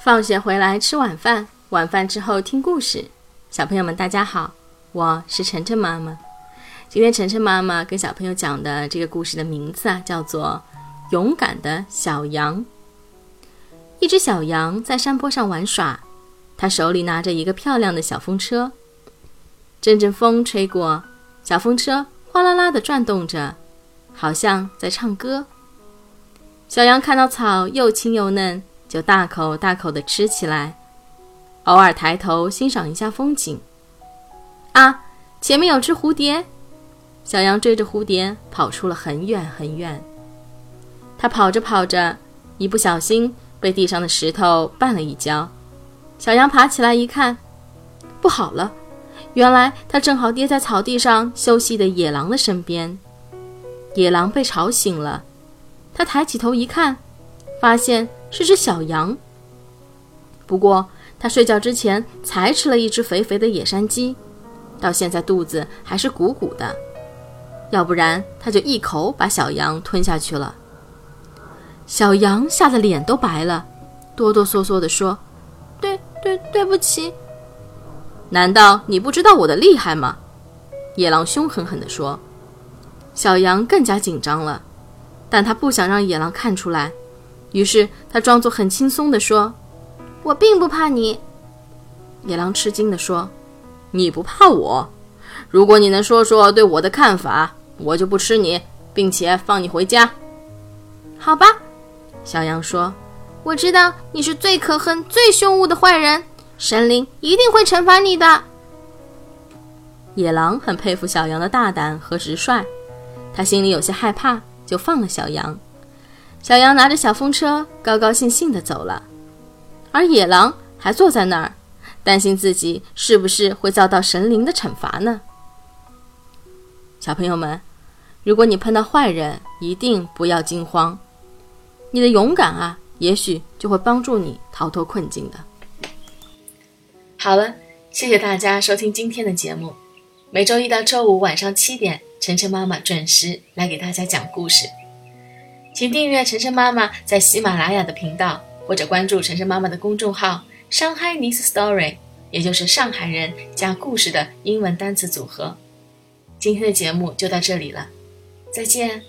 放学回来吃晚饭，晚饭之后听故事。小朋友们，大家好，我是晨晨妈妈。今天晨晨妈妈跟小朋友讲的这个故事的名字啊，叫做《勇敢的小羊》。一只小羊在山坡上玩耍，它手里拿着一个漂亮的小风车。阵阵风吹过，小风车哗啦啦地转动着，好像在唱歌。小羊看到草又青又嫩。就大口大口地吃起来，偶尔抬头欣赏一下风景。啊，前面有只蝴蝶，小羊追着蝴蝶跑出了很远很远。它跑着跑着，一不小心被地上的石头绊了一跤。小羊爬起来一看，不好了，原来它正好跌在草地上休息的野狼的身边。野狼被吵醒了，它抬起头一看，发现。是只小羊，不过它睡觉之前才吃了一只肥肥的野山鸡，到现在肚子还是鼓鼓的，要不然它就一口把小羊吞下去了。小羊吓得脸都白了，哆哆嗦嗦地说：“对对对不起。”难道你不知道我的厉害吗？野狼凶狠狠地说。小羊更加紧张了，但他不想让野狼看出来。于是他装作很轻松地说：“我并不怕你。”野狼吃惊地说：“你不怕我？如果你能说说对我的看法，我就不吃你，并且放你回家。”好吧，小羊说：“我知道你是最可恨、最凶恶的坏人，神灵一定会惩罚你的。”野狼很佩服小羊的大胆和直率，他心里有些害怕，就放了小羊。小羊拿着小风车，高高兴兴地走了，而野狼还坐在那儿，担心自己是不是会遭到神灵的惩罚呢？小朋友们，如果你碰到坏人，一定不要惊慌，你的勇敢啊，也许就会帮助你逃脱困境的。好了，谢谢大家收听今天的节目，每周一到周五晚上七点，晨晨妈妈准时来给大家讲故事。请订阅晨晨妈妈在喜马拉雅的频道，或者关注晨晨妈妈的公众号“上海 Nice Story”，也就是上海人加故事的英文单词组合。今天的节目就到这里了，再见。